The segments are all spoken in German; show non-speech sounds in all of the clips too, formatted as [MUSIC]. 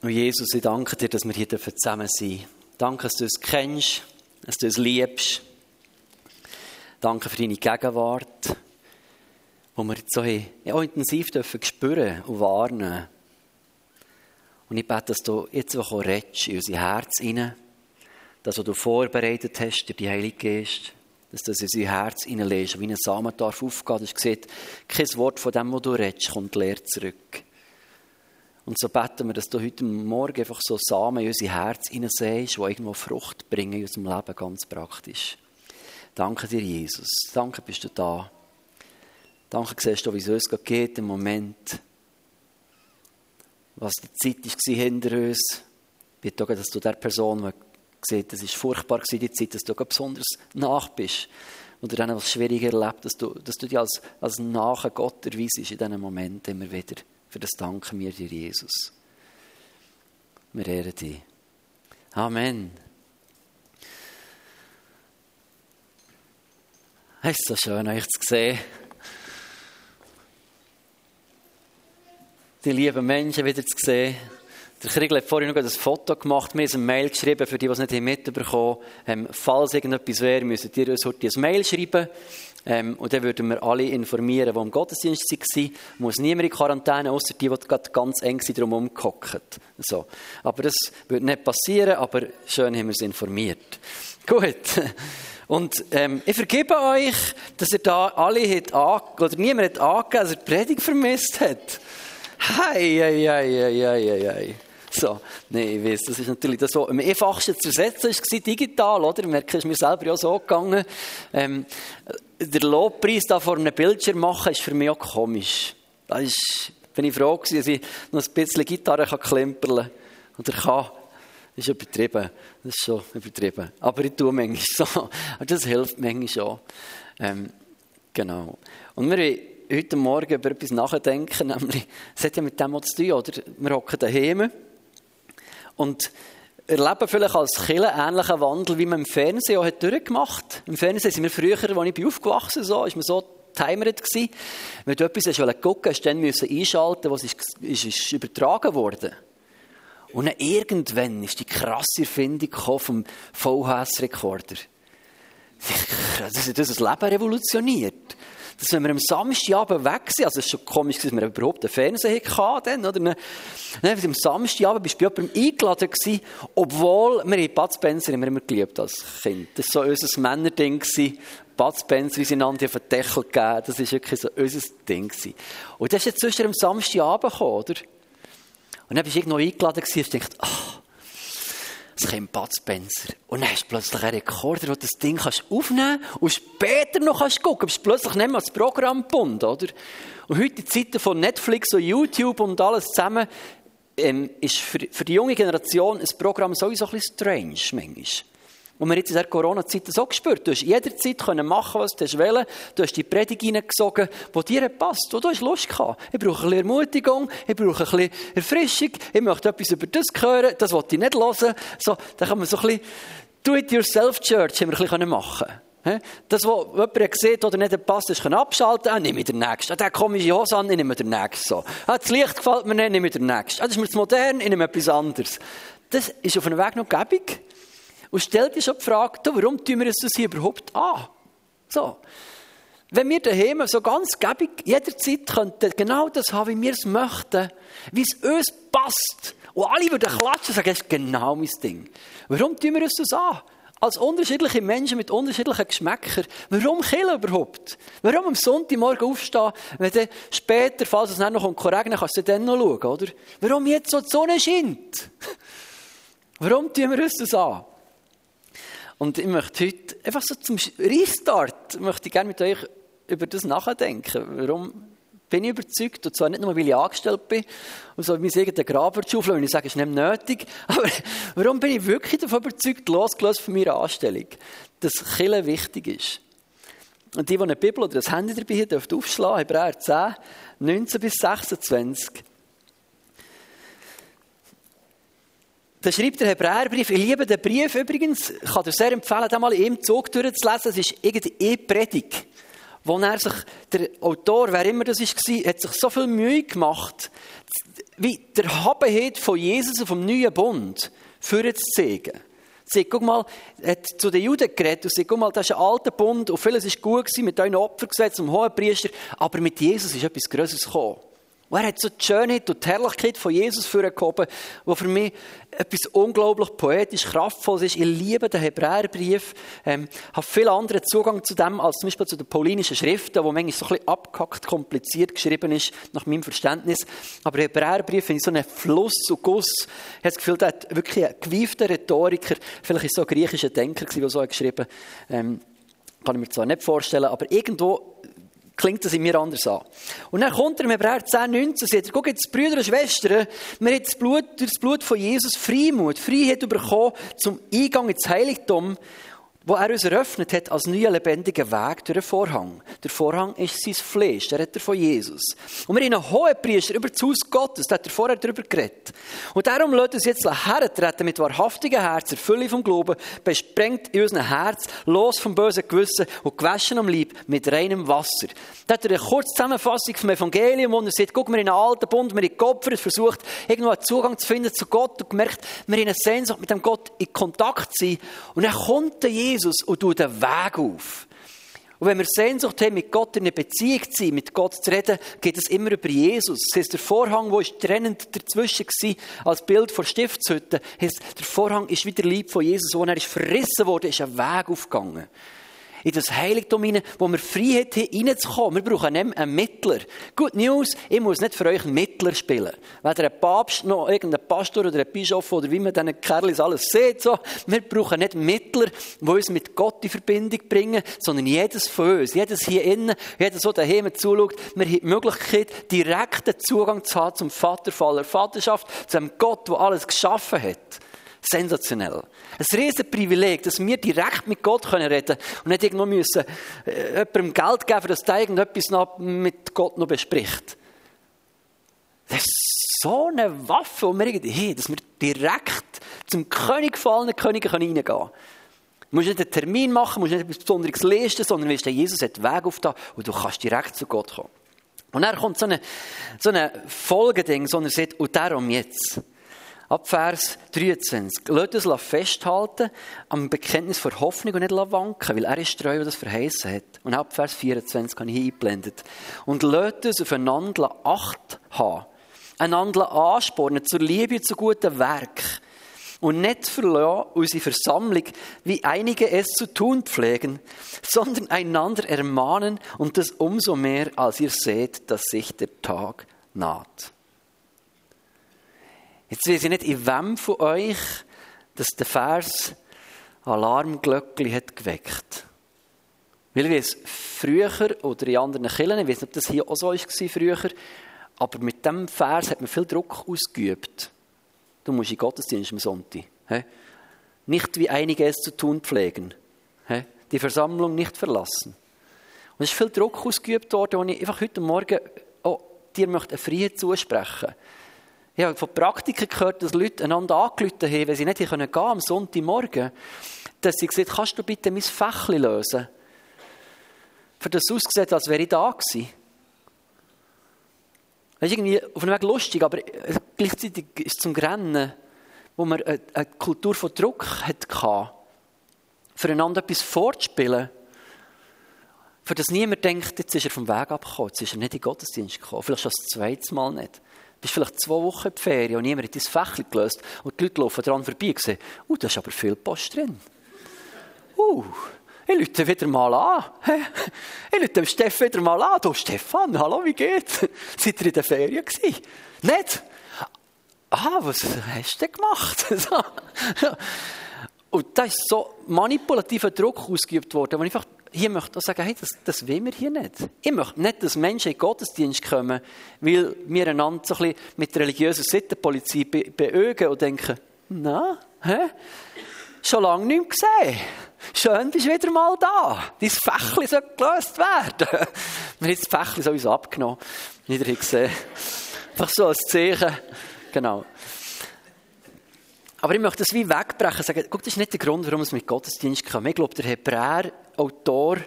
Und Jesus, ich danke dir, dass wir hier zusammen sein dürfen. Danke, dass du es kennst, dass du es liebst. Danke für deine Gegenwart, wo wir jetzt so ja, intensiv dürfen spüren und warnen. Und ich bete, dass du jetzt auch redest in unser Herz hinein, das, was du vorbereitet hast durch die Heilige Geist, dass du das in unser Herz hineinlegst, wie ein Samen darf aufgehen. Das sieht, kein Wort von dem, was du redest, kommt leer zurück. Und so beten wir, dass du heute Morgen einfach so Samen in unser Herz hineinsehst, die irgendwo Frucht bringen in unserem Leben, ganz praktisch. Danke dir, Jesus. Danke, bist du da. Danke, siehst du, wie es uns geht im Moment. Was die Zeit war hinter uns. Ich bitte auch, dass du der Person, die sieht, das ist furchtbar die Zeit, dass du besonders nach bist. Oder dann was Schwieriges erlebt, dass du, dass du dich als, als nahe Gott erweisst in diesen Momenten immer wieder. Für das danken wir dir, Jesus. Wir ehren dich. Amen. Es ist so schön, euch zu sehen. Die lieben Menschen wieder zu sehen. Der Kriegel hat vorhin noch ein Foto gemacht, mir eine Mail geschrieben, für die, die es nicht mitbekommen haben. Ähm, falls irgendetwas wäre, müsstet ihr uns heute ein Mail schreiben. Ähm, und dann würden wir alle informieren, die im Gottesdienst waren. Muss niemand in Quarantäne, außer die, die gerade ganz eng drum So. Aber das wird nicht passieren, aber schön haben wir es informiert. Gut. Und ähm, ich vergebe euch, dass ihr da alle hat oder niemand hat angegeben, dass er die Predigt vermisst hat. Hei, hei, hei, hei, hei, hei. So, nein, ich weiß, das ist natürlich das, was am einfachsten zu ersetzen war, digital, oder? Ich merke, es ist mir selber auch so gegangen. Ähm, der Lobpreis da vor einem Bildschirm machen, ist für mich auch komisch. Da ist, bin ich froh gewesen, dass ich noch ein bisschen Gitarre kann klemperle Oder kann. Das ist übertrieben. Das ist schon übertrieben. Aber ich tue manchmal so. Und das hilft manchmal schon. Ähm, genau. Und wir wollen heute Morgen über etwas nachdenken, [LAUGHS] nämlich, es hat ja mit dem zu tun, oder? Wir hocken daheim und erleben vielleicht als Killer ähnlichen Wandel, wie man im Fernsehen auch durchgemacht hat. Im Fernsehen sind wir früher, als ich bin aufgewachsen so, ist man so timered gewesen. Wenn du etwas hast gucken hast, dann müssen einschalten, was ist, ist, ist übertragen worden. Und dann irgendwann ist die krasse Erfindung vom VHS-Rekorder. Das hat das Leben revolutioniert dass wenn wir am Samstagabend weg sind, also es ist schon komisch, dass wir überhaupt einen Fernseher hatten, oder? Dann, dann, am Samstagabend bist du bei jemandem eingeladen gewesen, obwohl, wir Bud Spencer immer, immer geliebt als Kind. Das war so unser Männerding gewesen. Bud Spencer, einander auf den Deckel gegeben, das war wirklich so unser Ding gewesen. Und das ist jetzt zwischen am Samstagabend gekommen, oder? Und dann bist du irgendwo eingeladen gewesen und denkst, ach, es kommt Bud Spencer. Und dann hast du plötzlich einen Rekorder, wo du das Ding kannst aufnehmen und später noch kannst gucken. Bist plötzlich nicht mehr das Programm gebunden, oder? Und heute in Zeiten von Netflix und YouTube und alles zusammen, ähm, ist für, für die junge Generation ein Programm sowieso ein bisschen strange, manchmal. Und wir jetzt in der Corona-Zeit so gespürt. Du hast jederzeit können machen, was du willst. Du hast die Predigt hineingesogen, die dir passt, wo du hast Lust gehabt. Ich brauche ein bisschen Ermutigung, ich brauche ein bisschen Erfrischung, ich möchte etwas über das hören, das wollte ich nicht hören. So, dann kann man so ein bisschen Do-it-yourself-Church haben wir machen das, was jemand sieht oder nicht passt, ist abschalten. Ah, nehme ich den nächsten. Ah, der komische Hose an, ich nehme den nächsten. So. Ah, das Licht gefällt mir nicht, nehme ich den nächsten. Ah, das ist mir zu modern, ich nehme etwas anderes. Das ist auf einem Weg noch gäbig. Und stell dir schon die Frage, du, warum tun wir uns das hier überhaupt an? So. Wenn wir daheim so ganz gebig jederzeit könnten genau das haben, wie wir es möchten, wie es uns passt, und alle würden klatschen und sagen, das ist genau mein Ding. Warum tun wir uns das an? Als unterschiedliche Menschen mit unterschiedlichen Geschmäckern. Warum killen überhaupt? Warum am Sonntagmorgen aufstehen, wenn dann später, falls es noch regnen kannst du dann noch schauen, oder? Warum jetzt so die Sonne scheint? Warum tun wir uns das an? Und ich möchte heute einfach so zum Restart, möchte ich gerne mit euch über das nachdenken. Warum bin ich überzeugt, und zwar nicht nur, weil ich angestellt bin und so sagen, der Graber schaufeln, wenn ich sage, es ist nicht nötig, [LAUGHS] aber warum bin ich wirklich davon überzeugt, losgelöst von meiner Anstellung, dass Killen wichtig ist. Und die, die eine Bibel oder das Handy dabei haben, dürfen aufschlagen, Hebräer 10, 19 bis 26. Da schreibt der Hebräerbrief, ich liebe den Brief übrigens, ich kann dir sehr empfehlen, den mal im Zug durchzulesen, es ist irgendeine Predigt, wo er sich, der Autor, wer immer das war, hat sich so viel Mühe gemacht, wie der Habenheit von Jesus auf dem neuen Bund für zu zeigen. Sie guck mal, hat zu den Juden geredet und sagt, guck mal, das ist ein alter Bund und vieles war gut gewesen. Mit euren Opfergesetz und Hohenpriester, aber mit Jesus ist etwas Größeres gekommen. Und er hat so die Schönheit und die Herrlichkeit von Jesus vorgehoben, wo für mich etwas unglaublich poetisch kraftvolles ist. Ich liebe den Hebräerbrief, ähm, habe viel anderen Zugang zu dem als zum Beispiel zu den paulinischen Schriften, wo manchmal so ein bisschen abgehackt, kompliziert geschrieben ist, nach meinem Verständnis. Aber Hebräerbrief finde ich so einen Fluss und Guss. Ich habe das Gefühl, der hat wirklich ein gewiefter Rhetoriker, vielleicht ist so ein griechischer Denker der so hat geschrieben ähm, kann ich mir zwar nicht vorstellen, aber irgendwo klingt das in mir anders an. Und dann kommt er im Hebräer 10, 19 und sagt, guck jetzt, Brüder und Schwestern, wir haben das Blut, durch das Blut von Jesus Freimut, Freiheit bekommen zum Eingang ins Heiligtum wo er uns eröffnet hat als neuer lebendiger Weg durch den Vorhang. Der Vorhang ist sein Fleisch, der hat er von Jesus. Und wir haben einen hohen Priester über das Haus Gottes, der hat er vorher darüber geredet. Und darum lässt uns jetzt hertreten mit wahrhaftigen Herzen, Fülle vom Glauben, besprengt in unserem Herz, los vom bösen Gewissen und gewaschen am Leib mit reinem Wasser. Da hat er eine kurze Zusammenfassung vom Evangelium, wo er sagt, guck, wir in einen alten Bund, wir haben geopfert, versucht, irgendwo einen Zugang zu finden zu Gott und gemerkt, wir haben eine Sehnsucht, mit dem Gott in Kontakt zu sein. Und dann kommt der Jesus Jesus und tut den Weg auf. Und wenn wir Sehnsucht haben, mit Gott in einer Beziehung zu sein, mit Gott zu reden, geht es immer über Jesus. Das heisst, der Vorhang, der trennend dazwischen war, als Bild vor Stiftshütte, heisst, der Vorhang ist wieder Lieb von Jesus, wo er ist verrissen wurde, ist ein Weg aufgegangen in das Heiligtum hinein, wo wir Freiheit haben, reinzukommen. Wir brauchen nicht einen Mittler. Good News, ich muss nicht für euch einen Mittler spielen. Weder ein Papst noch irgendein Pastor oder ein Bischof oder wie man diesen Kerlis alles sieht. So. Wir brauchen nicht Mittler, die uns mit Gott in Verbindung bringen, sondern jedes von uns, jedes hier innen, jeder so daheim zuschaut, wir haben die Möglichkeit, direkten Zugang zu haben zum Vater voller Vaterschaft, zu einem Gott, der alles geschaffen hat. Sensationell. Ein riesen Privileg, dass wir direkt mit Gott reden können und nicht irgendwo müssen äh, jemandem Geld geben, dass der irgendetwas noch mit Gott noch bespricht. Das ist so eine Waffe, und wir hey, dass wir direkt zum König gefallenen König reingehen können. Du musst nicht einen Termin machen, musst nicht etwas Besonderes lesen, sondern weißt, Jesus hat Weg auf da und du kannst direkt zu Gott kommen. Und dann kommt so eine, so eine Folgeding, sondern sagt, und darum jetzt. Ab Vers 23. Lasst uns festhalten am Bekenntnis vor Hoffnung und nicht wanken, weil er ist treu, der das verheißen hat. Und ab Vers 24 habe ich eingeblendet. Und lasst uns aufeinander Acht haben. Einander anspornen zur Liebe zu guten Werk. Und nicht verlassen unsere Versammlung, wie einige es zu tun pflegen, sondern einander ermahnen und das umso mehr, als ihr seht, dass sich der Tag naht. Jetzt weiß ich nicht, in wem von euch dass der Vers Alarmglöckchen hat geweckt. Weil ich weiß, früher oder in anderen Kirchen, ich weiß nicht, ob das hier auch so war früher, aber mit diesem Vers hat man viel Druck ausgeübt. Du musst in Gottesdienst am Sonntag. Nicht wie einige es zu tun pflegen. Die Versammlung nicht verlassen. Und es ist viel Druck ausgeübt worden, und ich einfach heute Morgen oh, dir möchte eine Freiheit zusprechen möchte. Ich habe von Praktikern gehört, dass Leute einander angerufen haben, wenn sie nicht gehen können am Sonntagmorgen, dass sie gesagt kannst du bitte mein Fächli lösen? Für das ausgesehen, als wäre ich da gewesen. Das ist irgendwie auf einem Weg lustig, aber gleichzeitig ist es zum Rennen, wo man eine Kultur von Druck hatte, füreinander etwas vorzuspielen, für das niemand denkt, jetzt ist er vom Weg abgekommen, jetzt ist er nicht in den Gottesdienst gekommen, vielleicht schon das zweite Mal nicht bist vielleicht zwei Wochen in die Ferien und niemand hat dein Fächchen gelöst und die Leute laufen dran vorbei und sagen, uh, da ist aber viel Post drin. Uh, ich rufe wieder mal an. Ich rufe dem Steffen wieder mal an. Du, Stefan, hallo, wie geht's? Seid ihr in der Ferien gewesen? Nicht? Ah, was hast du denn gemacht? [LAUGHS] und da ist so manipulativer Druck ausgeübt worden, wo ich einfach hier möchte ich sagen, hey, das, das will wir hier nicht. Ich möchte nicht, dass Menschen in den Gottesdienst kommen, weil wir einander so ein bisschen mit religiöser Sittenpolizei be beögen und denken, na, hä? Schon lange nicht mehr gesehen. Schön, bist du wieder mal da. Dein Fächli soll gelöst werden. [LAUGHS] Wir haben das Fächli so uns abgenommen. Nicht gesehen. Einfach so als Zeichen. Genau. Aber ich möchte das wie wegbrechen und sagen, guck, das ist nicht der Grund, warum es mit Gottesdienst kommt. Ich glaube, der Hebräer-Autor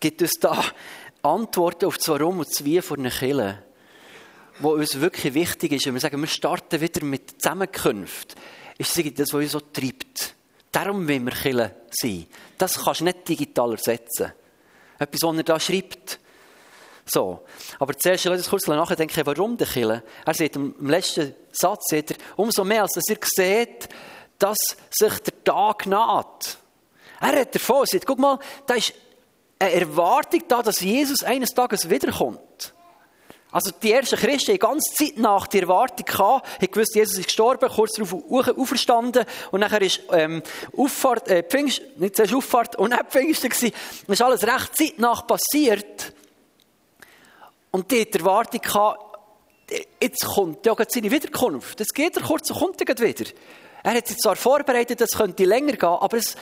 gibt uns da Antworten auf das Warum und das Wie von einer Kille. was uns wirklich wichtig ist, wenn wir sagen, wir starten wieder mit Zusammenkünften, ist das, was uns so treibt. Darum wollen wir Kille sein. Das kannst du nicht digital ersetzen. Etwas, was er da schreibt. So. Aber zuerst, lass uns kurz nachdenken, warum der Kille? Er sagt im letzten Satz, sagt er, umso mehr, als dass ihr seht, dass sich der Tag naht. Er hat davon gesagt, guck mal, da ist eine Erwartung da, dass Jesus eines Tages wiederkommt. Also die ersten Christen haben ganz Zeit nach der Erwartung gehabt, haben gewusst, Jesus ist gestorben, kurz darauf auferstanden und nachher ist ähm, Auffahrt, äh, Pfingst, nicht Auffahrt und nicht Pfingsten gewesen. Das ist alles recht zeitnach passiert. Und die die Erwartung gehabt, jetzt kommt ja seine Wiederkunft. Das geht er kurz und kommt er wieder. Er hat sich zwar vorbereitet, es könnte länger gehen, aber es,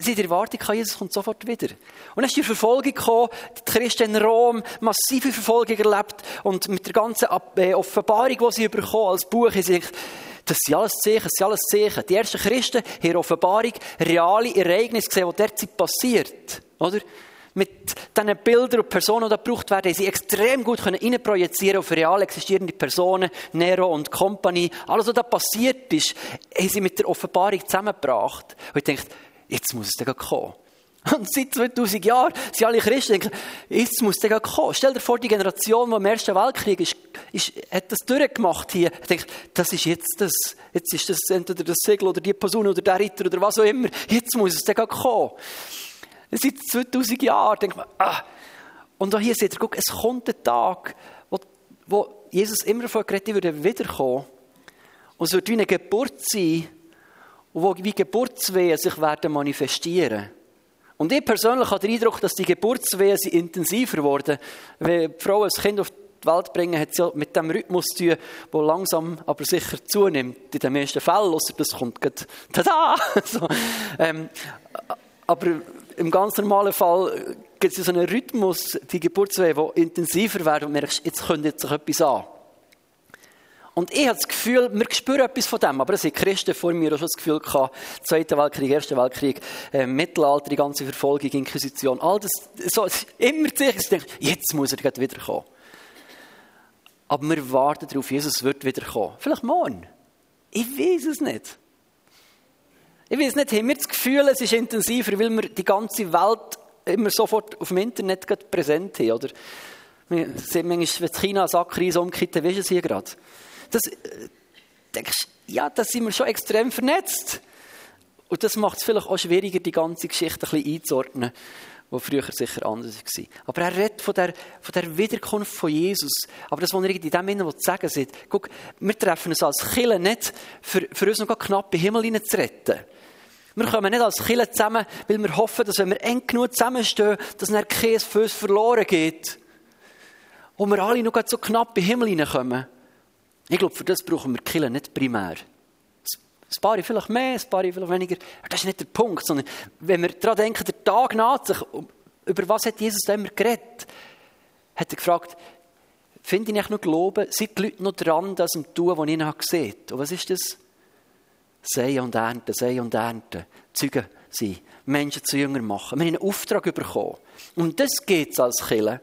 Sie Erwartung, Jesus kommt sofort wieder. Und dann ist die Verfolgung gekommen, die Christen in Rom, massive Verfolgung erlebt und mit der ganzen äh, Offenbarung, die sie bekommen als Buch, sie denkt, das sind alles Zeichen, das sind alles Zeichen. Die ersten Christen haben Offenbarung reale Ereignisse gesehen, die derzeit passiert. Oder? Mit diesen Bildern und Personen, die gebraucht werden, sie extrem gut können auf real existierende Personen, Nero und Company. Alles, was da passiert ist, haben sie mit der Offenbarung zusammengebracht. Und ich denke, jetzt muss es dann kommen. [LAUGHS] Und seit 2000 Jahren sind alle Christen denken, jetzt muss es kommen. Stell dir vor, die Generation, die im Ersten Weltkrieg ist, ist, hat das durchgemacht hier. Ich denke, das ist jetzt das. Jetzt ist das entweder das Segel oder die Person oder der Ritter oder was auch immer. Jetzt muss es kommen. Seit 2000 Jahren denkt man, ah. Und auch hier seht ihr, guck, es kommt ein Tag, wo, wo Jesus immer davon geredet würde wiederkommen. Und es wird wie eine Geburt sein, wo wie Geburtswehen sich werden manifestieren. Und ich persönlich habe den Eindruck, dass die Geburtswehen intensiver wurden. Wenn die Frau ein Kind auf die Welt bringen, hat sie mit dem Rhythmus zu tun, der langsam, aber sicher zunimmt. In den meisten Fällen, außer das kommt gerade, [LAUGHS] tada! [LAUGHS] so, ähm, aber im ganz normalen Fall gibt es so einen Rhythmus, die Geburtswehen, die intensiver werden und merkst, jetzt könnte sich etwas an. Und ich habe das Gefühl, wir spüren etwas von dem, aber es sind Christen vor mir auch schon das Gefühl gehabt, Zweiter Weltkrieg, Erster Weltkrieg, äh, Mittelalter, die ganze Verfolgung, Inquisition, all das, so, immer zu ich denke, jetzt muss er wiederkommen. Aber wir warten darauf, Jesus wird wiederkommen. Vielleicht morgen. Ich weiß es nicht. Ich weiß nicht, haben wir das Gefühl, es ist intensiver, weil wir die ganze Welt immer sofort auf dem Internet präsent haben, oder? Wir sehen manchmal, wenn China eine Sackkrise umkippt, dann ist es hier gerade das, äh, denkst ja, da sind wir schon extrem vernetzt. Und das macht es vielleicht auch schwieriger, die ganze Geschichte ein bisschen einzuordnen, die früher sicher anders war. Aber er redet von der, von der Wiederkunft von Jesus. Aber das, was er in dem Sinne sagen will, guck, wir treffen uns als Killer nicht, für, für uns noch knapp im Himmel zu retten. Wir kommen nicht als Killer zusammen, weil wir hoffen, dass wenn wir eng genug zusammenstehen, dass ein Käse für uns verloren geht. Und wir alle noch so knapp im Himmel hineinkommen. Ich glaube, für das brauchen wir Killen nicht primär. Ein paar vielleicht mehr, ein paar vielleicht weniger. Das ist nicht der Punkt, sondern wenn wir daran denken, der Tag naht sich, über was hat Jesus immer geredet? Hat er gefragt, finde ich noch Glauben, sind die Leute noch dran, das zu tun, was ich noch gesehen habe? Und was ist das? Säen und ernten, säen und ernten. Zeugen sein, Menschen zu Jünger machen. Wir haben einen Auftrag bekommen. Und das geht es als Killer.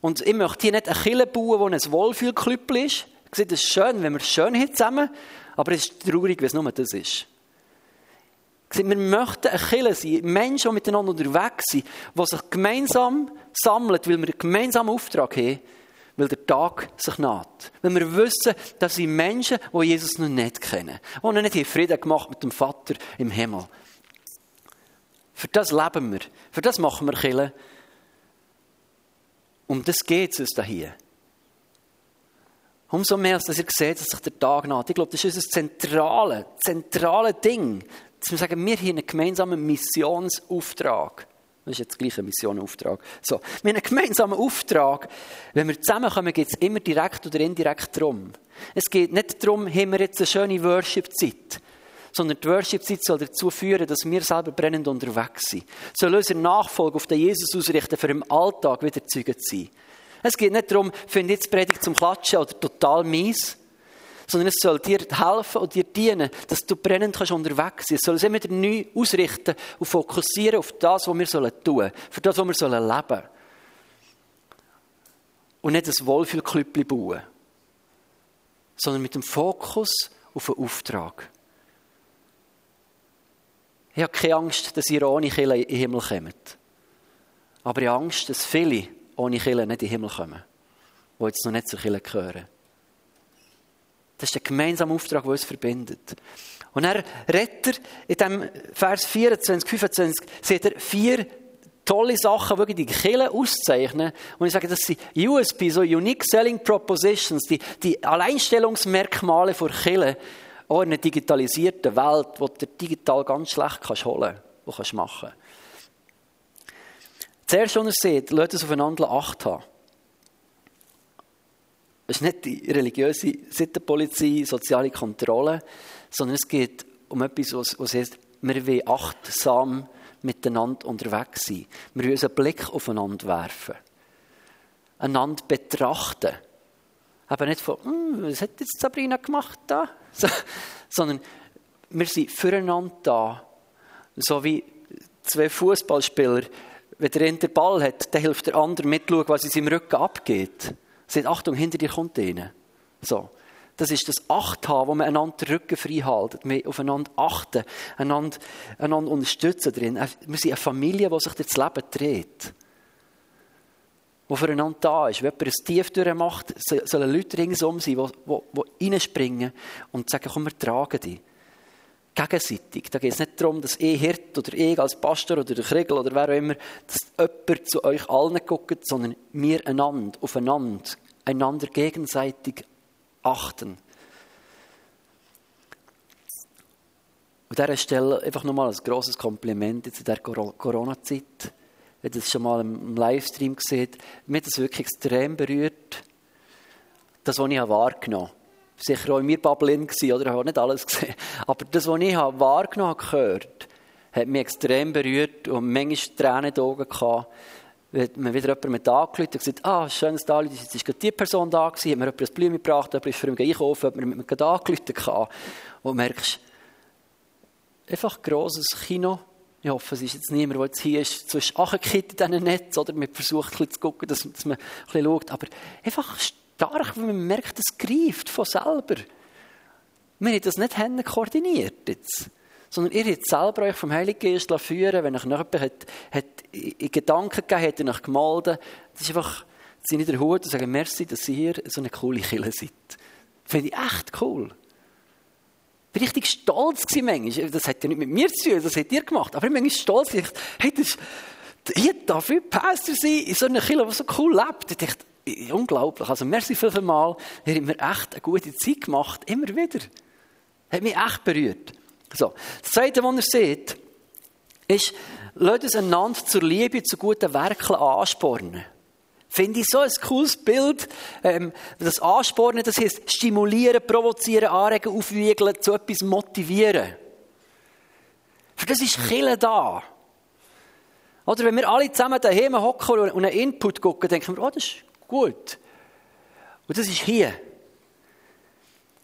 Und ich möchte hier nicht eine Kille bauen, wo ein Wohlfühlklüppel ist. Ich das ist schön, wenn wir es schön haben zusammen, aber es ist traurig, wenn es nur das ist. Wir möchten eine Kille sein, Menschen, die miteinander unterwegs sind, die sich gemeinsam sammeln, weil wir einen gemeinsamen Auftrag haben, weil der Tag sich naht. Weil wir wissen, dass sind Menschen, die Jesus noch nicht kennen, die noch nicht Frieden gemacht mit dem Vater im Himmel. Für das leben wir, für das machen wir Kille. Um das geht es da hier. Umso mehr, dass ihr seht, dass sich der Tag naht. Ich glaube, das ist unser zentrale, zentrale Ding. Dass wir sagen, wir haben einen gemeinsamen Missionsauftrag. Das ist jetzt gleich ein Missionauftrag. So. Wir haben einen gemeinsamen Auftrag. Wenn wir zusammenkommen, geht es immer direkt oder indirekt darum. Es geht nicht darum, haben wir jetzt eine schöne Worship-Zeit sondern die Worship-Zeit soll dazu führen, dass wir selber brennend unterwegs sind. Soll unsere Nachfolge auf den Jesus ausrichten, für im Alltag wieder Zeugen zu sein. Es geht nicht darum, finde jetzt Predigt zum Klatschen oder total mies, sondern es soll dir helfen und dir dienen, dass du brennend kannst unterwegs sein. Es soll uns immer wieder neu ausrichten und fokussieren auf das, was wir sollen tun, für das, was wir sollen leben. und nicht ein Wohlfühlklüppli bauen, sondern mit dem Fokus auf einen Auftrag. Ich habe keine Angst, dass ihr ohne Kille in den Himmel kommt. Aber ich habe Angst, dass viele ohne Kille nicht in den Himmel kommen, die jetzt noch nicht zur Kille gehören. Das ist der gemeinsame Auftrag, der uns verbindet. Und er redet er in dem Vers 24, 25, sieht er vier tolle Sachen, die die Kille auszeichnen. Und ich sage, das sind USB, so Unique Selling Propositions, die, die Alleinstellungsmerkmale von Kille, auch in einer digitalisierten Welt, wo du digital ganz schlecht kannst holen kannst, kannst machen Zuerst, was er sieht, lasst es aufeinander Acht haben. Es ist nicht die religiöse Sittenpolizei, soziale Kontrolle, sondern es geht um etwas, was, was heißt, wir wollen achtsam miteinander unterwegs sein. Wir wollen unseren Blick aufeinander werfen. Einander betrachten. Eben nicht von, hm, was hat jetzt Sabrina gemacht da? [LAUGHS] So, sondern wir sind füreinander da. So wie zwei Fußballspieler, wenn der eine den Ball hat, dann hilft der andere mitschauen, was in seinem Rücken abgeht. Sagt, Achtung, hinter dir kommt einer. So. Das ist das Achthaben, wo man einander den Rücken frei halten, wir aufeinander achten, einander, einander unterstützen drin. Wir sind eine Familie, die sich das Leben dreht der füreinander da ist. Wenn jemand ein Tief durchmacht, sollen Leute ringsum sein, die, die, reinspringen und sagen, komm, wir tragen dich. Gegenseitig. Da geht es nicht darum, dass ich Hirt oder ich als Pastor oder der Kriegel oder wer auch immer, dass jemand zu euch allen guckt, sondern wir einander, aufeinander, einander gegenseitig achten. An dieser Stelle einfach nochmal ein grosses Kompliment in der Corona-Zeit wenn ihr das schon mal im Livestream gesehen mich hat das wirklich extrem berührt. Das, was ich wahrgenommen habe. Sicher auch in mir Bubble gewesen, oder? Ich habe nicht alles gesehen. Aber das, was ich wahrgenommen habe, gehört, hat mich extrem berührt und manchmal Tränen in den Augen gehabt. Wenn man wieder jemand mit angerufen und gesagt ah, schönes da, jetzt ist gerade die Person da gewesen, hat mir jemand ein Blümchen gebracht, jemand ist für mich einkaufen, hat mir mit mir und merkst, einfach grosses Kino, ich hoffe, es ist jetzt niemand, der jetzt hier ist, so angekittet in diesem Netz, oder man versucht ein bisschen zu gucken, dass, dass man ein bisschen schaut. Aber einfach stark, wenn man merkt, es greift von selber. Wir haben das nicht koordiniert jetzt. Sondern ihr habt selber euch vom Heiligen Geist führen wenn euch noch jemand hat, hat in Gedanken gegeben hat, hat euch gemeldet. Das ist einfach, sie nicht der Hut und sagen, merci, dass ihr hier so eine coole Kille seid. Finde ich echt cool bin richtig stolz gewesen manchmal. Das hat ja nicht mit mir zu tun, das hat ihr gemacht. Aber ich bin manchmal stolz. Ich dachte, hey, das, hier darf ich Pastor sein in so einer Kirche, die so cool lebt. Ich dachte, unglaublich. Also, merci viel, viel mal. Ihr habt mir echt eine gute Zeit gemacht. Immer wieder. Hat mich echt berührt. So. Das Zweite, was ihr seht, ist, lasst uns einander zur Liebe, zu guten Werken anspornen. Finde ich so ein cooles Bild. Ähm, das Anspornen, das heißt stimulieren, provozieren, anregen, aufwiegeln, zu etwas motivieren. Für das ist Kille da. Oder wenn wir alle zusammen daheim hocken und einen Input gucken, denken wir, oh, das ist gut. Und das ist hier.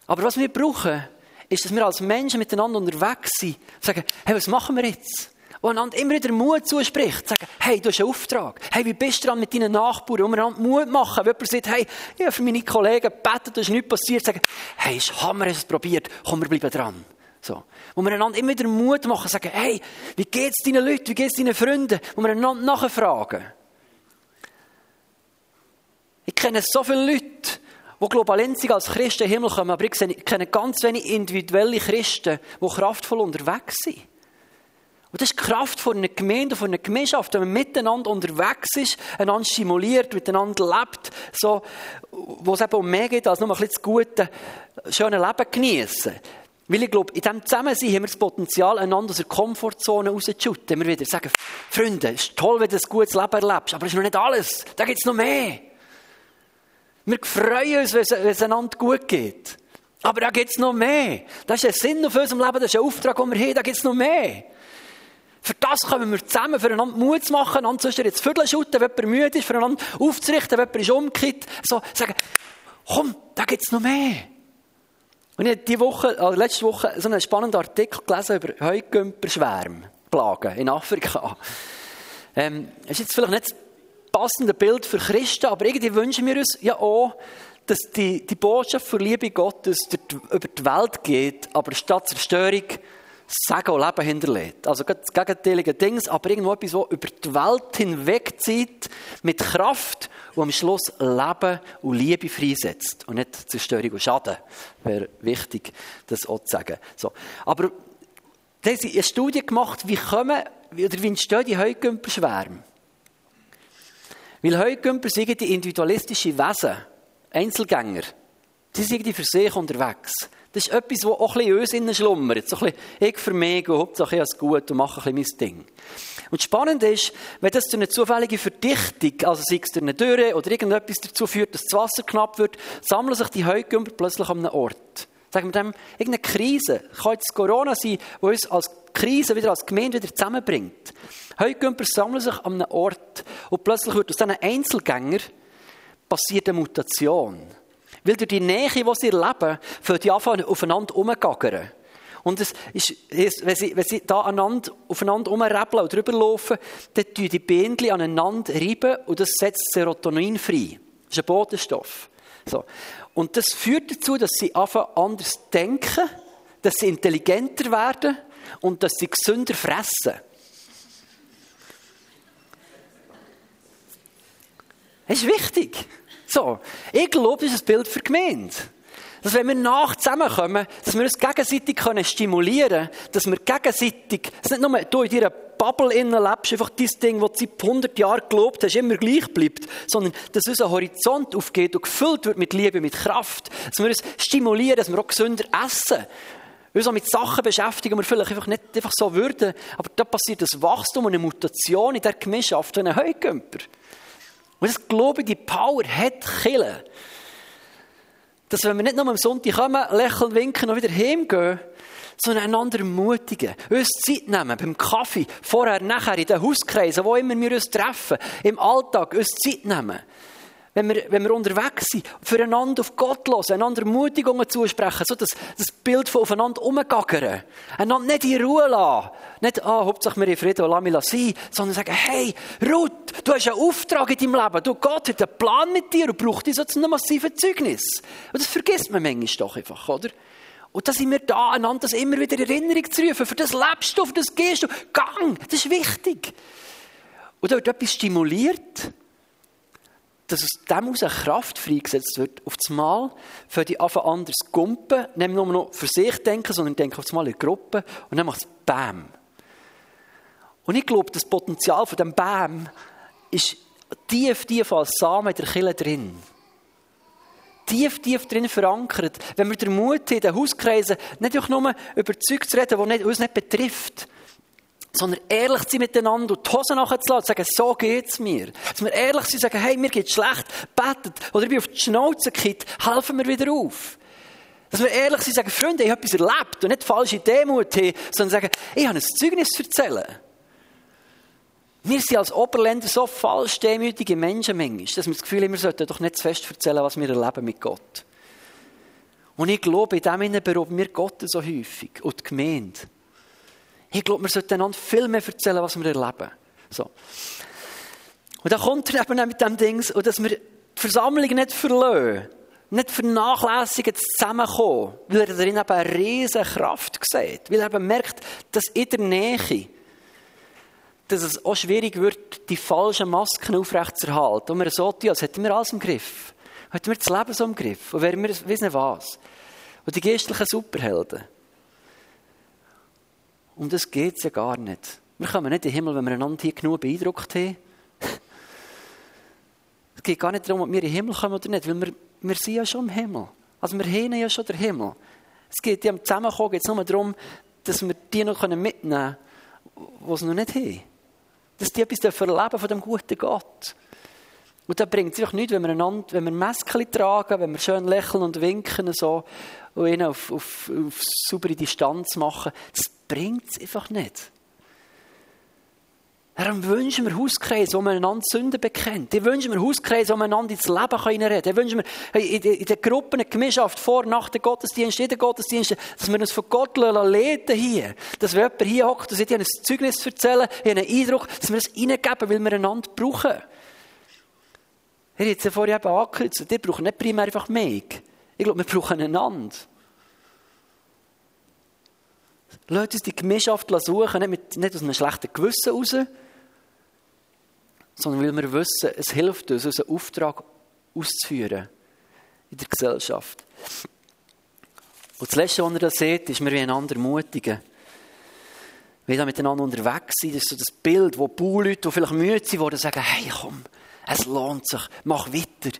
Aber was wir brauchen, ist, dass wir als Menschen miteinander unterwegs sind und sagen, hey, was machen wir jetzt? wo einander immer wieder Mut zuspricht. Sagen, hey, du hast einen Auftrag. Hey, wie bist du dran mit deinen Nachbarn? Und einander Mut machen. Wenn jemand sagt, hey, ich habe für meine Kollegen gebetet, da ist nichts passiert. Sagen, hey, ist Hammer, hast es probiert. Komm, wir bleiben dran. So. Wo wir einander immer wieder Mut machen, sagen, hey, wie geht's deinen Leuten? Wie geht's deinen Freunden? Wo wir einander nachfragen. Kenne so viele Leute, die globalenzig als Christen in den Himmel kommen, aber ich kenne ganz wenige individuelle Christen, die kraftvoll unterwegs sind. Und das ist die Kraft von einer Gemeinde, von einer Gemeinschaft, wenn man miteinander unterwegs ist, einander stimuliert, miteinander lebt, so, wo es eben um mehr geht, als nur ein bisschen das gute, schöne Leben genießen. Weil ich glaube, in diesem Zusammensein haben wir das Potenzial, einander aus der Komfortzone rauszuschütten. Wir wieder sagen, Freunde, es ist toll, wenn du ein gutes Leben erlebst, aber es ist noch nicht alles. Da gibt es noch mehr. Wir freuen uns, wenn es einander gut geht. Aber da gibt es noch mehr. Das ist ein Sinn auf unserem Leben, das ist ein Auftrag, den wir haben, da gibt es noch mehr. Für das kommen wir zusammen, füreinander Mut zu machen, einander sonst jetzt Viertel schütten, wenn jemand müde ist, füreinander aufzurichten, wenn jemand ist. So, sagen, komm, da gibt's noch mehr. Und ich habe diese Woche, also letzte Woche, so einen spannenden Artikel gelesen über Heugümperschwärme, Plagen in Afrika. Ähm, ist jetzt vielleicht nicht passende Bild für Christen, aber irgendwie wünschen wir uns ja auch, dass die, die Botschaft für Liebe Gottes über die Welt geht, aber statt Zerstörung Sagen und Leben hinterlässt. Also das gegenteilige Dings, aber irgendwo etwas, das über die Welt hinwegzieht, mit Kraft und am Schluss Leben und Liebe freisetzt. Und nicht Zerstörung und Schaden. Wäre wichtig, das auch zu sagen. So. Aber da haben sie eine Studie gemacht, wie kommen, oder wie entstehen die Heugümper-Schwärme. Weil Heugümper sind die individualistische Wesen. Einzelgänger. Die sind die für sich unterwegs. Das ist etwas, das auch ein bisschen in uns schlummert. So ein bisschen, ich für mich und Hauptsache ich es gut und mache ein bisschen mein Ding. Und spannend ist, wenn das durch eine zufällige Verdichtung, also sei es durch eine Dürre oder irgendetwas dazu führt, dass das Wasser knapp wird, sammeln sich die Heugümper plötzlich an einem Ort. Sagen wir dem, irgendeine Krise. Kann jetzt Corona sein, die uns als Krise wieder als Gemeinde wieder zusammenbringt. Heugümper sammeln sich an einem Ort und plötzlich wird aus diesen Einzelgängern passiert eine Mutation. Weil durch die Nähe, die sie erleben, fangen die anfangen, aufeinander umzugaggern. Und es ist, wenn sie, wenn sie da aneinander, aufeinander umrebeln und drüber laufen, dann tun die Bändchen aneinander reiben und das setzt Serotonin frei. Das ist ein Bodenstoff. So. Und das führt dazu, dass sie anfangen anders denken, dass sie intelligenter werden und dass sie gesünder fressen. Das ist wichtig. So, ich glaube, das ist ein Bild für die Gemeinde. Dass wenn wir nach zusammenkommen, dass wir uns gegenseitig können stimulieren können, dass wir gegenseitig, dass nicht nur du in deiner Bubble innen lebst, einfach dieses Ding, das du seit 100 Jahren gelobt hast, immer gleich bleibt, sondern dass unser Horizont aufgeht und gefüllt wird mit Liebe, mit Kraft. Dass wir uns stimulieren, dass wir auch gesünder essen. uns auch mit Sachen beschäftigen, die wir vielleicht einfach nicht einfach so würden. Aber da passiert ein Wachstum und eine Mutation in der Gemeinschaft, wie ein Heugümper. Und das glaube die Power hat Kille. Dass wenn wir nicht nur am Sonntag kommen, lächeln, winken und wieder heimgehen, sondern einander ermutigen, uns Zeit nehmen, beim Kaffee, vorher, nachher, in den Hauskreisen, wo immer wir uns treffen, im Alltag, uns Zeit nehmen wenn wir, wenn wir unterwegs sind, füreinander auf Gott hören, einander Ermutigungen zusprechen, so das, das Bild von aufeinander umgaggern. Einander nicht in Ruhe lassen. Nicht, ah, Hauptsache wir in Frieden, lass mich sein, sondern sagen, hey, Ruth, du hast einen Auftrag in deinem Leben. Du, Gott hat einen Plan mit dir und braucht dich so zu einem massiven Zeugnis. Und das vergisst man manchmal doch einfach, oder? Und da sind wir da, einander das immer wieder in Erinnerung zu rufen. Für das lebst du, für das gehst du. Gang! Das ist wichtig. Und da wird etwas stimuliert dass aus dem aus eine Kraft freigesetzt wird, auf das Mal für die anfangen anders gumpen, nicht nur noch für sich denken, sondern denken auf das Mal in Gruppe und dann macht es BAM. Und ich glaube, das Potenzial von dem BAM ist tief, tief als Samen in der Kille drin. Tief, tief drin verankert. Wenn wir den Mut haben, den Hauskreisen nicht nur über Zeug zu reden, die uns nicht betrifft, sondern ehrlich sein miteinander und die Hose nachzulassen und sagen, so geht's mir. Dass wir ehrlich sind und sagen, hey, mir geht's schlecht, betet, oder ich bin auf die Schnauze gekippt, helfen wir wieder auf. Dass wir ehrlich sind und sagen, Freunde, ich habe etwas erlebt und nicht falsche Demut haben, sondern sagen, ich habe ein Zeugnis zu erzählen. Wir sind als Oberländer so falsch demütige Menschen dass wir das Gefühl haben, wir sollten doch nicht zu fest erzählen, was wir erleben mit Gott. Und ich glaube, in dem Sinne berauben wir Gott so häufig und die Gemeinde. Ich glaube, wir sollten einander viel mehr erzählen, was wir erleben. So. Und dann kommt er eben mit dem Ding, dass wir die Versammlung nicht verlieren, nicht vernachlässigen, zusammenkommen, weil er darin eben eine riesige Kraft sieht, weil er eben merkt, dass in der Nähe, dass es auch schwierig wird, die falschen Masken aufrechtzuerhalten. Und wir so tun, als hätten wir alles im Griff. Hätten wir das Leben so im Griff. Und wären wir, wissen was. Und die geistlichen Superhelden. Um das geht es ja gar nicht. Wir kommen nicht in den Himmel, wenn wir einander hier genug beeindruckt haben. es geht gar nicht darum, ob wir in den Himmel kommen oder nicht, weil wir, wir sind ja schon im Himmel. Also wir haben ja schon den Himmel. Es geht ja am Zusammenkommen geht es nur darum, dass wir die noch mitnehmen können, die sie noch nicht haben. Dass die etwas erleben von dem guten Gott. Und da bringt es einfach nichts, wenn wir, einander, wenn wir Masken tragen, wenn wir schön lächeln und winken und so, und ihn auf, auf, auf saubere Distanz machen. Das bringt es einfach nicht. Darum wünschen wir Hauskreise, wo man einander Sünden bekennt. Ich wünsche mir Hauskreise, wo man einander ins Leben reinreden kann. Ich wünsche mir in den Gruppen eine Gemeinschaft vor, nach dem Gottesdienst, in den Gottesdienst, dass wir uns von Gott leiten hier. Dass wenn jemand hier hockt und sagt, ich habe ein Zeugnis zu einen Eindruck, dass wir es reingeben, weil wir einander brauchen. Er hat es vorher eben angekürzt. Ihr braucht nicht primär einfach mich. Ich glaube, wir brauchen einander. Lasst uns die Gemeinschaft suchen, nicht, mit, nicht aus einem schlechten Gewissen heraus, sondern weil wir wissen, es hilft uns, unseren Auftrag auszuführen in der Gesellschaft. Und das Letzte, was ihr da seht, ist, wir wollen einander ermutigen. Wir da miteinander unterwegs sind. Das ist so das Bild, wo Bauleute, die vielleicht müde sind, sagen, hey, komm, es lohnt sich, mach weiter.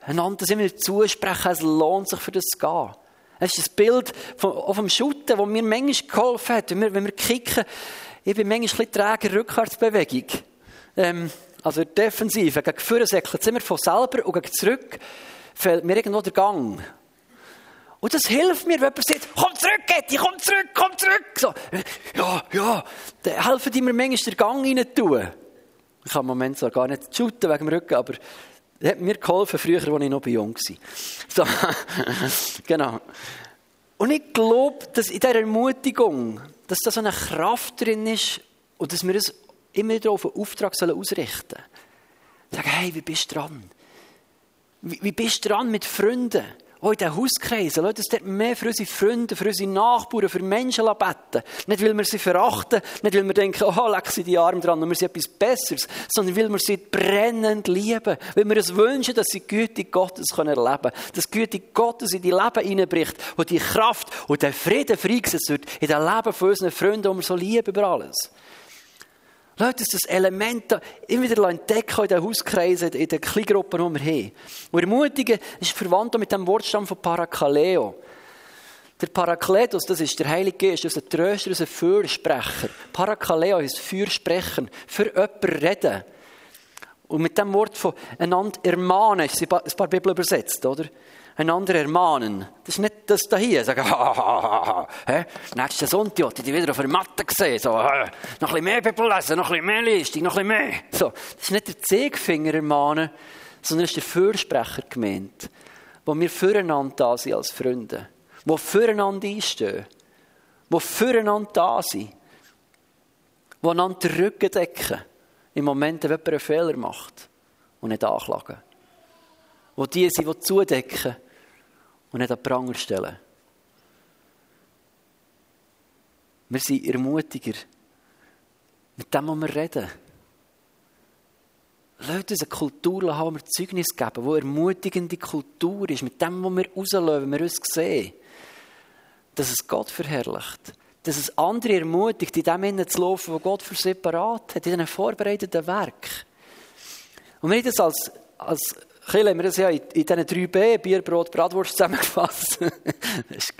Einander immer zusprechen, es lohnt sich, für das zu gehen. Es ist das Bild auf dem Schutten, das mir manchmal geholfen hat. Wenn wir, wenn wir kicken, ich bin manchmal ein bisschen träger Rückwärtsbewegung. Ähm, also Defensive, gegen vorne säckelt es immer von selber und gegen zurück fehlt mir irgendwo der Gang. Und das hilft mir, wenn jemand sagt, komm zurück, Getty, komm zurück, komm zurück. So, ja, ja, dann helfen die mir manchmal den Gang rein tun. Ich habe im Moment so gar nicht shooten wegen dem Rücken, aber das hat mir geholfen, früher, als ich noch jung war. So, [LAUGHS] genau. Und ich glaube, dass in dieser Ermutigung, dass da so eine Kraft drin ist und dass wir es immer wieder auf einen Auftrag ausrichten sollen. Sagen, hey, wie bist du dran? Wie, wie bist du dran mit Freunden? Auch in den Hauskreisen. Leute, es dort mehr für unsere Freunde, für unsere Nachbarn, für Menschen beten. Nicht, weil wir sie verachten, nicht, weil wir denken, oh, leck sie die Arme dran und wir sind etwas Besseres, sondern weil wir sie brennend lieben. Weil wir uns wünschen, dass sie die Güte Gottes erleben können. Dass die Güte Gottes in die Leben hineinbricht und die Kraft und der Frieden freigesetzt wird in das Leben von unseren Freunden, die wir so lieben über alles. Leute, uns das Element immer wieder entdecken in den Hauskreisen, in den Kleingruppen, die wir haben. Und ermutigen ist verwandt mit dem Wortstamm von Parakaleo. Der Parakletos, das ist der Heilige Geist, das ist ein Tröster, das ist ein Fürsprecher. Parakaleo heißt Fürsprechen, für jemanden reden. Und mit dem Wort von einander ermahnen, ist ein paar Bibel übersetzt, oder? Einander ermahnen. Das ist nicht das da hier. Sagen, [LAUGHS] ha, ha, ha, ha. Nächsten Sonntag hat ich wieder auf der Matte gesehen. So, noch ein bisschen mehr Bibel lesen, noch ein bisschen mehr Listung, noch ein bisschen mehr. So, das ist nicht der Zeigefinger ermahnen, sondern es ist der Fürsprecher gemeint, wo wir füreinander da sind als Freunde, wo füreinander einstehen, wo füreinander da sind, wo einander den Rücken decken, im Moment, wenn jemand einen Fehler macht und nicht anklagen. Wo die sind, die zudecken und nicht an den Pranger stellen. Wir sind Ermutiger. Mit dem, was wir reden. Lasst uns eine Kultur haben, wir Zeugnis geben, wo ermutigende Kultur ist, mit dem, was wir rauslösen, wenn wir uns sehen. Dass es Gott verherrlicht. Dass es andere ermutigt, in dem Innen zu laufen, wo Gott für sie parat hat, in einem vorbereiteten Werk. Und wir haben das als, als Kille haben wir das ja in, in diesen drei B, Bier, Brot, Bratwurst zusammengefasst. [LAUGHS] das,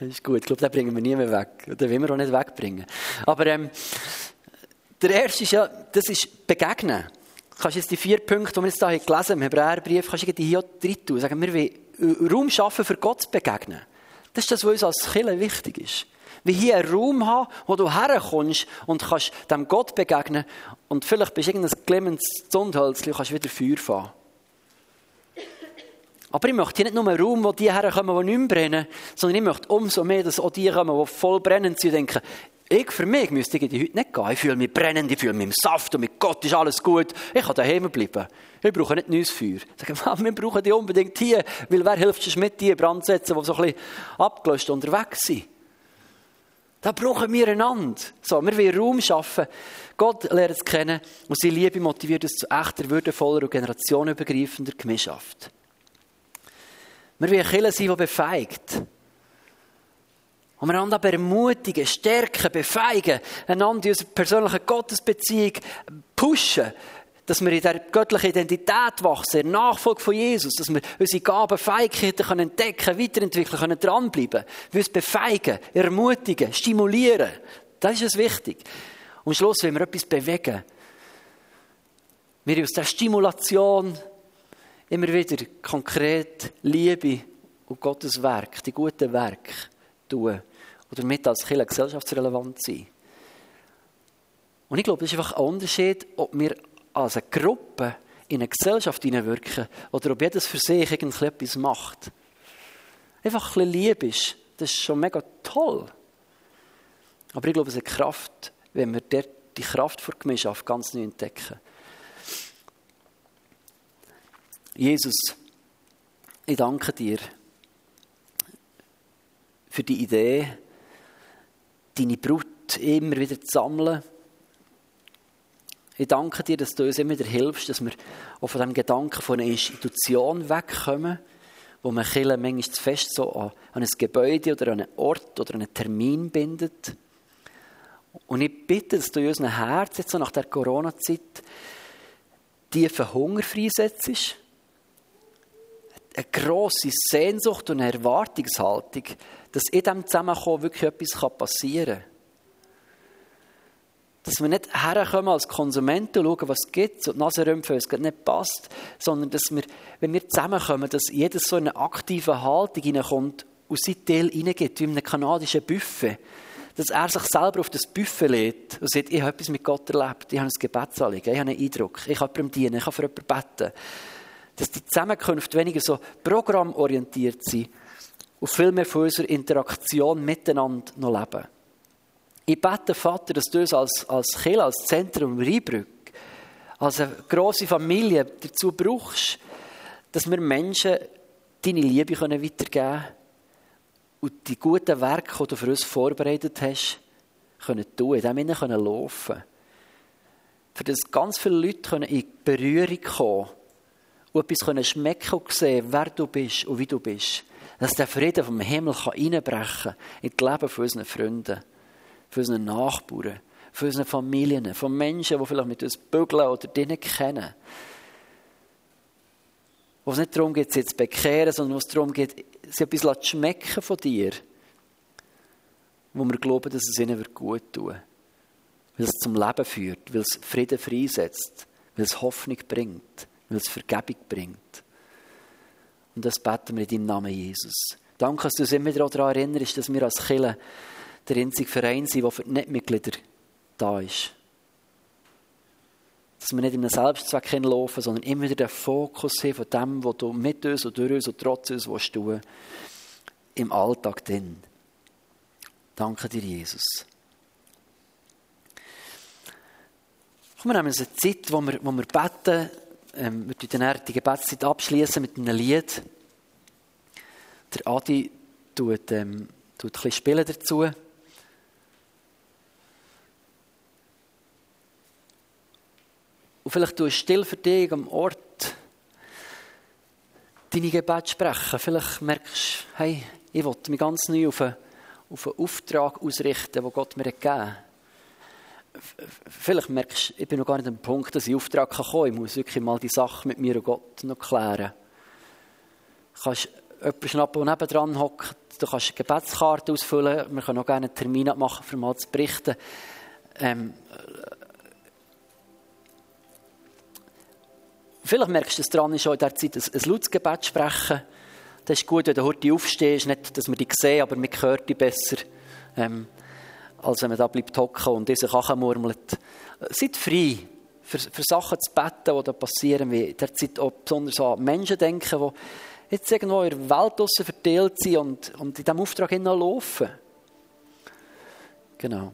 ist, gut. Ich glaube, den bringen wir nie mehr weg. Den will wir auch nicht wegbringen. Aber ähm, der erste ist ja, das ist Begegnen. Kannst jetzt die vier Punkte, die wir jetzt hier gelesen haben, im Hebräerbrief, kannst du die hier drin tun. Sagen, wir wollen Raum schaffen, für Gott zu begegnen. Das ist das, was uns als Kille wichtig ist. Wie hier einen Raum haben, wo du herkommst und kannst dem Gott begegnen und vielleicht bist du irgendein glimmendes Zundhölzchen und kannst wieder Feuer fahren. Aber ich möchte hier nicht nur einen Raum, wo die herkommen, die nicht mehr brennen, sondern ich möchte umso mehr, dass auch die kommen, die voll brennend sind denken, ich für mich müsste ich heute nicht gehen. Ich fühle mich brennend, ich fühle mich im Saft und mit Gott ist alles gut. Ich kann daheim bleiben. Ich brauche nicht neues Feuer. Ich sage, wir brauchen die unbedingt hier, weil wer hilft uns mit, die Brandsätzen, die so ein bisschen abgelöst unterwegs sind. Da brauchen wir einander. So, wir wollen Raum schaffen. Gott lernt es kennen und seine Liebe motiviert uns zu echter, würdevoller und generationenübergreifender Gemeinschaft. Wir wollen Kirche sein, die befeigt. Und wir einander ermutigen, stärken, befeigen, einander in unserer persönlichen Gottesbeziehung pushen, dass wir in der göttlichen Identität wachsen, in der Nachfolge von Jesus, dass wir unsere Gaben, Fähigkeiten entdecken können, weiterentwickeln können, dranbleiben. Wir uns befeigen, ermutigen, stimulieren. Das ist es wichtig. Und am Schluss wollen wir etwas bewegen. Wir aus der Stimulation immer wieder konkret Liebe und Gottes Werk, die guten Werke tun oder damit als Kirche gesellschaftsrelevant sein. Und ich glaube, das ist einfach ein Unterschied, ob wir als eine Gruppe in eine Gesellschaft hineinwirken oder ob jedes für sich irgendetwas macht. Einfach ein bisschen lieb ist, das ist schon mega toll. Aber ich glaube, es hat Kraft, wenn wir dort die Kraft der Gemeinschaft ganz neu entdecken. Jesus, ich danke dir für die Idee, deine Brut immer wieder zu sammeln. Ich danke dir, dass du uns immer wieder hilfst, dass wir auch von dem Gedanken von einer Institution wegkommen, wo man Kirche manchmal zu fest so an, ein Gebäude oder an einen Ort oder einen Termin bindet. Und ich bitte, dass du in unserem Herzen so nach der Corona-Zeit tiefen Hunger freisetzt, eine grosse Sehnsucht und eine Erwartungshaltung, dass in diesem Zusammenkommen wirklich etwas passieren kann. Dass wir nicht herkommen als Konsumenten und schauen, was es gibt und die Nase rümpfen, es nicht passt, sondern dass wir, wenn wir zusammenkommen, dass jeder so eine aktive Haltung hineinkommt und sein Teil hineingeht, wie in einem kanadischen Buffet. Dass er sich selber auf das Buffet lädt und sagt, ich habe etwas mit Gott erlebt, ich habe ein Gebetsanliegen, ich habe einen Eindruck, ich kann jemandem dienen, ich kann für jemanden beten dass die Zusammenkünfte weniger so programmorientiert sind und viel mehr von unserer Interaktion miteinander noch leben. Ich bete, Vater, dass du uns als, als Kirche, als Zentrum Rheinbrück, als eine grosse Familie dazu brauchst, dass wir Menschen deine Liebe weitergeben können und die guten Werke, die du für uns vorbereitet hast, können tun, in dem Sinne können laufen. Für das ganz viele Leute in Berührung kommen und etwas schmecken und sehen, wer du bist und wie du bist. Dass der Frieden vom Himmel einbrechen kann in das Leben von unseren Freunden, von unseren Nachbarn, von unseren Familien, von Menschen, die vielleicht mit uns bügeln oder denen kennen. Wo es nicht darum geht, sie zu bekehren, sondern wo es darum geht, sie etwas zu schmecken von dir. Wo wir glauben, dass es ihnen gut tun wird. Weil es zum Leben führt, weil es Frieden freisetzt, weil es Hoffnung bringt weil es Vergebung bringt. Und das beten wir in deinem Namen, Jesus. Danke, dass du uns immer daran erinnerst, dass wir als Kirche der einzige Verein sind, der für die Nichtmitglieder da ist. Dass wir nicht in einem Selbstzweck hinlaufen, sondern immer wieder den Fokus haben von dem, was du mit uns und durch uns und trotz uns tun im Alltag drin. Danke dir, Jesus. Komm, wir uns eine Zeit, wo wir, wo wir beten, ähm, wir dann die Gebetszeit abschließen mit einem Lied. Der Adi tut, ähm, tut ein bisschen spielen dazu. Und vielleicht tust du still für dich am Ort deine Gebete sprechen. Vielleicht merkst du, hey, ich will mich ganz neu auf einen, auf einen Auftrag ausrichten, den Gott mir gegeben hat vielleicht merkst du, ich bin noch gar nicht dem Punkt, dass ich Auftrag kommen kann. Ich muss wirklich mal die Sache mit mir und Gott noch klären. Du kannst jemanden schnappen, der nebendran hockt. Du kannst eine Gebetskarte ausfüllen. Wir können auch gerne einen Termin abmachen, um mal zu berichten. Ähm, vielleicht merkst du, dass dran ist, auch in dieser Zeit ein, ein lautes Gebet sprechen. Das ist gut, wenn du heute aufstehst. Nicht, dass wir dich sehen, aber man hört dich besser. Ähm, als wenn man da bleibt hocken und diese Kachen murmelt. Seid frei, für, für Sachen zu beten, die da passieren, der Zeit auch besonders an Menschen denken, die jetzt irgendwo in der Welt verteilt sind und, und in diesem Auftrag laufen. Genau.